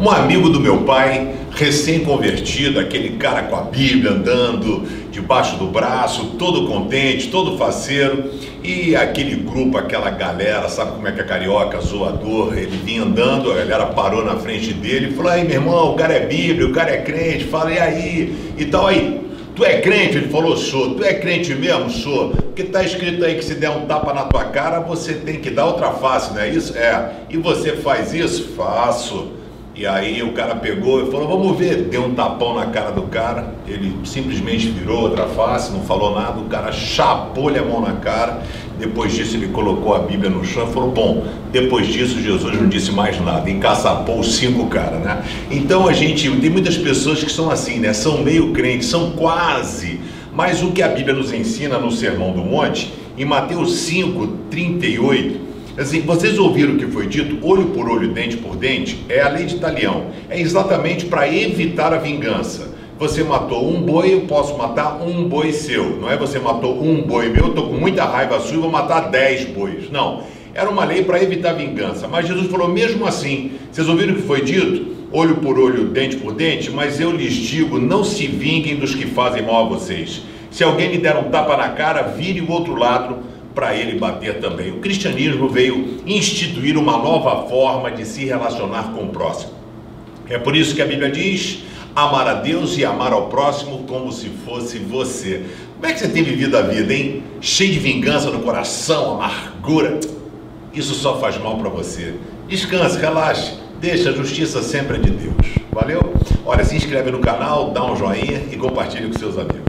Um amigo do meu pai, recém-convertido, aquele cara com a Bíblia andando debaixo do braço, todo contente, todo faceiro, e aquele grupo, aquela galera, sabe como é que é carioca, zoador, ele vinha andando, a galera parou na frente dele e falou: aí meu irmão, o cara é Bíblia, o cara é crente, fala, e aí? E tal, aí. Tu é crente? Ele falou, sou. Tu é crente mesmo? Sou. Porque tá escrito aí que se der um tapa na tua cara, você tem que dar outra face, não é isso? É. E você faz isso? Faço. E aí o cara pegou e falou, vamos ver. Deu um tapão na cara do cara, ele simplesmente virou outra face, não falou nada, o cara chapou-lhe a mão na cara. Depois disso ele colocou a Bíblia no chão e falou, bom, depois disso Jesus não disse mais nada, encaçapou os cinco caras, né? Então a gente, tem muitas pessoas que são assim, né? São meio crentes, são quase. Mas o que a Bíblia nos ensina no Sermão do Monte, em Mateus 5, 38, Assim, vocês ouviram o que foi dito? Olho por olho, dente por dente, é a lei de talião. É exatamente para evitar a vingança. Você matou um boi, eu posso matar um boi seu. Não é você matou um boi meu, eu estou com muita raiva sua e vou matar dez bois. Não. Era uma lei para evitar vingança. Mas Jesus falou, mesmo assim, vocês ouviram o que foi dito? Olho por olho, dente por dente, mas eu lhes digo, não se vinguem dos que fazem mal a vocês. Se alguém lhe der um tapa na cara, vire o outro lado para ele bater também. O cristianismo veio instituir uma nova forma de se relacionar com o próximo. É por isso que a Bíblia diz: amar a Deus e amar ao próximo como se fosse você. Como é que você tem vivido a vida, hein? Cheio de vingança no coração, amargura. Isso só faz mal para você. Descanse, relaxe, deixa a justiça sempre de Deus. Valeu? Olha, se inscreve no canal, dá um joinha e compartilhe com seus amigos.